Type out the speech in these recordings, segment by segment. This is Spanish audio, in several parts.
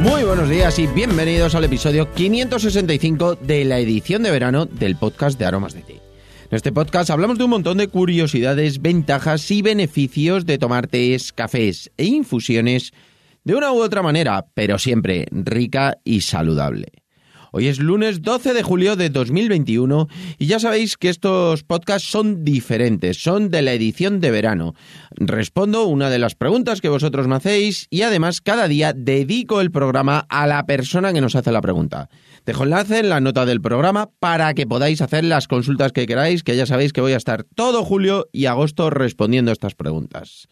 Muy buenos días y bienvenidos al episodio 565 de la edición de verano del podcast de Aromas de Té. En este podcast hablamos de un montón de curiosidades, ventajas y beneficios de tomar tés, cafés e infusiones de una u otra manera, pero siempre rica y saludable. Hoy es lunes 12 de julio de 2021 y ya sabéis que estos podcasts son diferentes, son de la edición de verano. Respondo una de las preguntas que vosotros me hacéis y además cada día dedico el programa a la persona que nos hace la pregunta. Dejo enlace en la nota del programa para que podáis hacer las consultas que queráis, que ya sabéis que voy a estar todo julio y agosto respondiendo estas preguntas.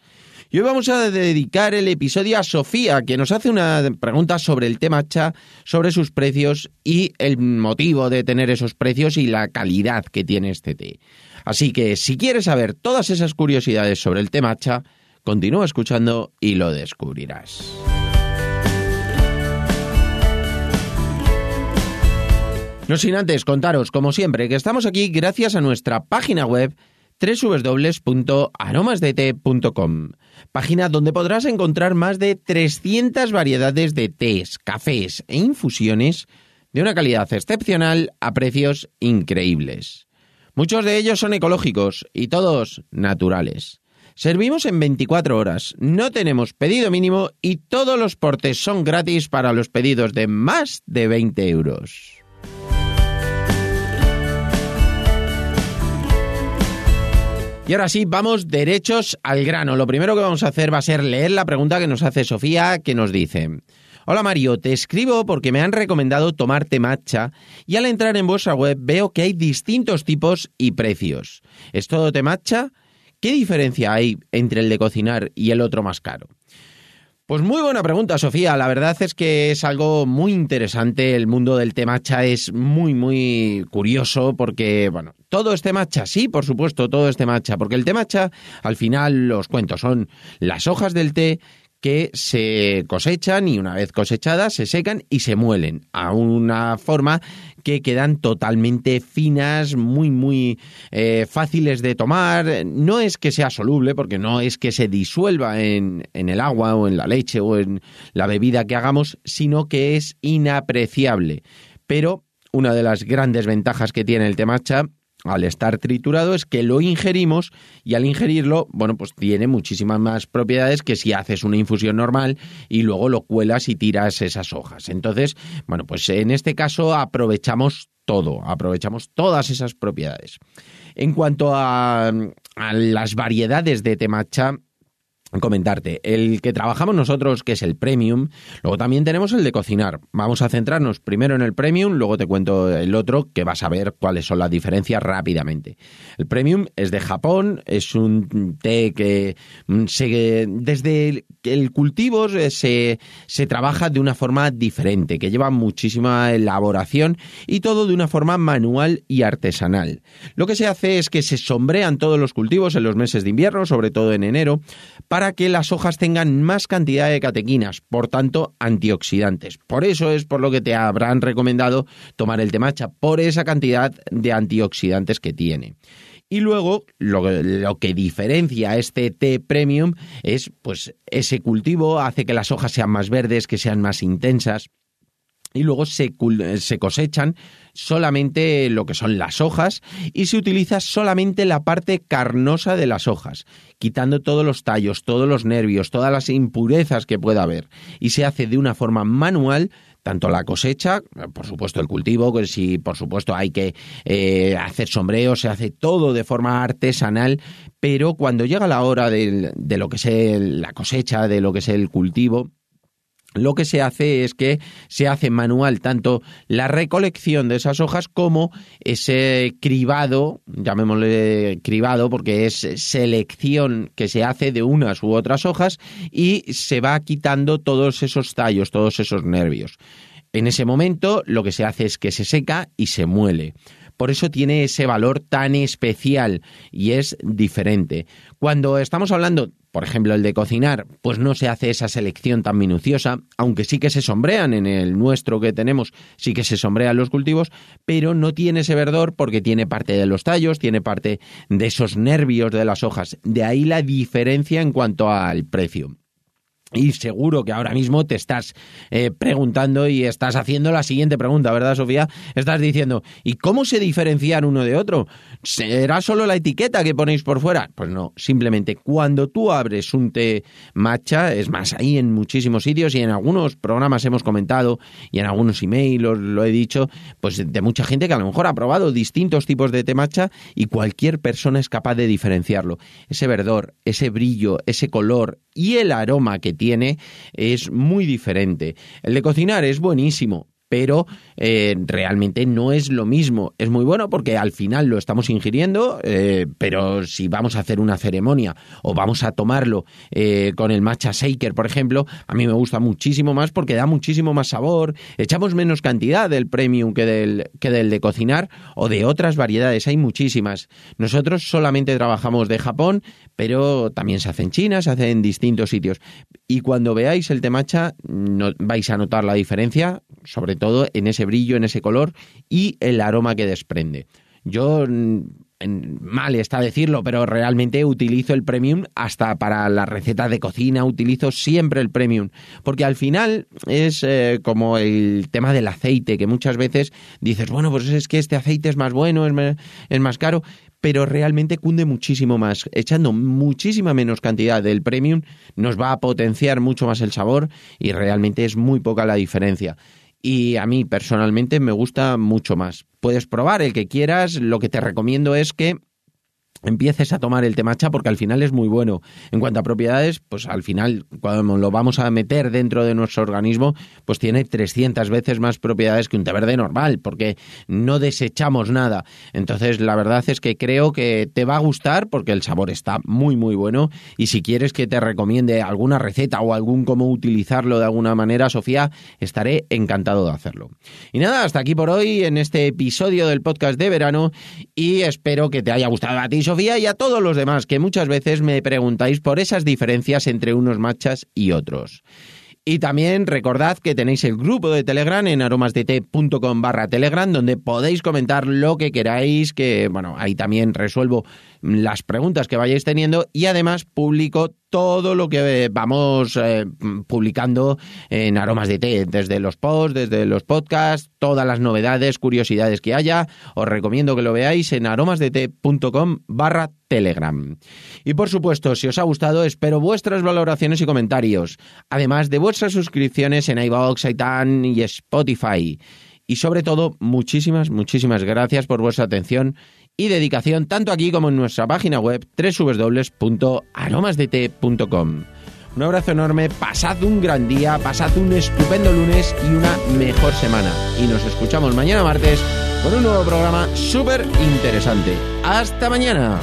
Y hoy vamos a dedicar el episodio a Sofía, que nos hace una pregunta sobre el té matcha, sobre sus precios y el motivo de tener esos precios y la calidad que tiene este té. Así que si quieres saber todas esas curiosidades sobre el té matcha, continúa escuchando y lo descubrirás. No sin antes contaros, como siempre, que estamos aquí gracias a nuestra página web www.aromasdete.com, página donde podrás encontrar más de 300 variedades de tés, cafés e infusiones de una calidad excepcional a precios increíbles. Muchos de ellos son ecológicos y todos naturales. Servimos en 24 horas, no tenemos pedido mínimo y todos los portes son gratis para los pedidos de más de 20 euros. Y ahora sí, vamos derechos al grano. Lo primero que vamos a hacer va a ser leer la pregunta que nos hace Sofía, que nos dice... Hola Mario, te escribo porque me han recomendado tomarte matcha y al entrar en vuestra web veo que hay distintos tipos y precios. ¿Es todo té matcha? ¿Qué diferencia hay entre el de cocinar y el otro más caro? Pues muy buena pregunta, Sofía. La verdad es que es algo muy interesante. El mundo del té matcha es muy, muy curioso porque, bueno, todo este matcha, sí, por supuesto, todo este matcha, porque el té matcha, al final, los cuentos son las hojas del té que se cosechan y una vez cosechadas se secan y se muelen a una forma que quedan totalmente finas, muy, muy eh, fáciles de tomar. No es que sea soluble, porque no es que se disuelva en, en el agua o en la leche o en la bebida que hagamos, sino que es inapreciable. Pero una de las grandes ventajas que tiene el té matcha al estar triturado es que lo ingerimos y al ingerirlo, bueno, pues tiene muchísimas más propiedades que si haces una infusión normal y luego lo cuelas y tiras esas hojas. Entonces, bueno, pues en este caso aprovechamos todo, aprovechamos todas esas propiedades. En cuanto a, a las variedades de temacha, comentarte. El que trabajamos nosotros, que es el premium, luego también tenemos el de cocinar. Vamos a centrarnos primero en el premium, luego te cuento el otro, que vas a ver cuáles son las diferencias rápidamente. El premium es de Japón, es un té que mm, se, desde el cultivo se, se trabaja de una forma diferente, que lleva muchísima elaboración y todo de una forma manual y artesanal. Lo que se hace es que se sombrean todos los cultivos en los meses de invierno, sobre todo en enero, para que las hojas tengan más cantidad de catequinas, por tanto antioxidantes. Por eso es por lo que te habrán recomendado tomar el temacha, por esa cantidad de antioxidantes que tiene. Y luego lo, lo, que diferencia este té premium es pues ese cultivo hace que las hojas sean más verdes, que sean más intensas y luego se, se, cosechan solamente lo que son las hojas y se utiliza solamente la parte carnosa de las hojas, quitando todos los tallos, todos los nervios, todas las impurezas que pueda haber. Y se hace de una forma manual tanto la cosecha, por supuesto el cultivo, que si por supuesto hay que eh, hacer sombreo, se hace todo de forma artesanal, pero cuando llega la hora de, de lo que es la cosecha, de lo que es el cultivo, lo que se hace es que se hace manual tanto la recolección de esas hojas como ese cribado, llamémosle cribado porque es selección que se hace de unas u otras hojas y se va quitando todos esos tallos, todos esos nervios. En ese momento lo que se hace es que se seca y se muele. Por eso tiene ese valor tan especial y es diferente. Cuando estamos hablando por ejemplo, el de cocinar, pues no se hace esa selección tan minuciosa, aunque sí que se sombrean en el nuestro que tenemos, sí que se sombrean los cultivos, pero no tiene ese verdor porque tiene parte de los tallos, tiene parte de esos nervios de las hojas. De ahí la diferencia en cuanto al precio. Y seguro que ahora mismo te estás eh, preguntando y estás haciendo la siguiente pregunta, ¿verdad, Sofía? Estás diciendo, ¿y cómo se diferencian uno de otro? ¿Será solo la etiqueta que ponéis por fuera? Pues no, simplemente cuando tú abres un té matcha, es más, ahí en muchísimos sitios y en algunos programas hemos comentado y en algunos emails lo he dicho, pues de mucha gente que a lo mejor ha probado distintos tipos de té matcha y cualquier persona es capaz de diferenciarlo. Ese verdor, ese brillo, ese color y el aroma que tiene es muy diferente. El de cocinar es buenísimo, pero eh, realmente no es lo mismo. Es muy bueno porque al final lo estamos ingiriendo, eh, pero si vamos a hacer una ceremonia o vamos a tomarlo eh, con el matcha shaker, por ejemplo, a mí me gusta muchísimo más porque da muchísimo más sabor. Echamos menos cantidad del premium que del, que del de cocinar o de otras variedades. Hay muchísimas. Nosotros solamente trabajamos de Japón, pero también se hace en China, se hace en distintos sitios. Y cuando veáis el temacha, no, vais a notar la diferencia, sobre todo en ese brillo, en ese color y el aroma que desprende. Yo mal está decirlo, pero realmente utilizo el premium hasta para las recetas de cocina, utilizo siempre el premium, porque al final es eh, como el tema del aceite, que muchas veces dices, bueno, pues es que este aceite es más bueno, es más caro, pero realmente cunde muchísimo más. Echando muchísima menos cantidad del premium nos va a potenciar mucho más el sabor y realmente es muy poca la diferencia y a mí personalmente me gusta mucho más. Puedes probar el que quieras, lo que te recomiendo es que empieces a tomar el temacha porque al final es muy bueno. En cuanto a propiedades, pues al final cuando lo vamos a meter dentro de nuestro organismo, pues tiene 300 veces más propiedades que un té verde normal porque no desechamos nada. Entonces la verdad es que creo que te va a gustar porque el sabor está muy muy bueno y si quieres que te recomiende alguna receta o algún cómo utilizarlo de alguna manera, Sofía, estaré encantado de hacerlo. Y nada, hasta aquí por hoy en este episodio del podcast de verano y espero que te haya gustado a ti, Sofía y a todos los demás que muchas veces me preguntáis por esas diferencias entre unos machas y otros. Y también recordad que tenéis el grupo de Telegram en aromasdt.com barra Telegram donde podéis comentar lo que queráis, que bueno, ahí también resuelvo las preguntas que vayáis teniendo y además publico todo lo que vamos eh, publicando en Aromas de Té, desde los posts, desde los podcasts, todas las novedades, curiosidades que haya. Os recomiendo que lo veáis en aromasdt.com barra Telegram. Y por supuesto, si os ha gustado, espero vuestras valoraciones y comentarios, además de vuestras suscripciones en iVoox, iTunes y Spotify. Y sobre todo, muchísimas, muchísimas gracias por vuestra atención y dedicación tanto aquí como en nuestra página web www.aromasdt.com. Un abrazo enorme, pasad un gran día, pasad un estupendo lunes y una mejor semana. Y nos escuchamos mañana martes con un nuevo programa súper interesante. ¡Hasta mañana!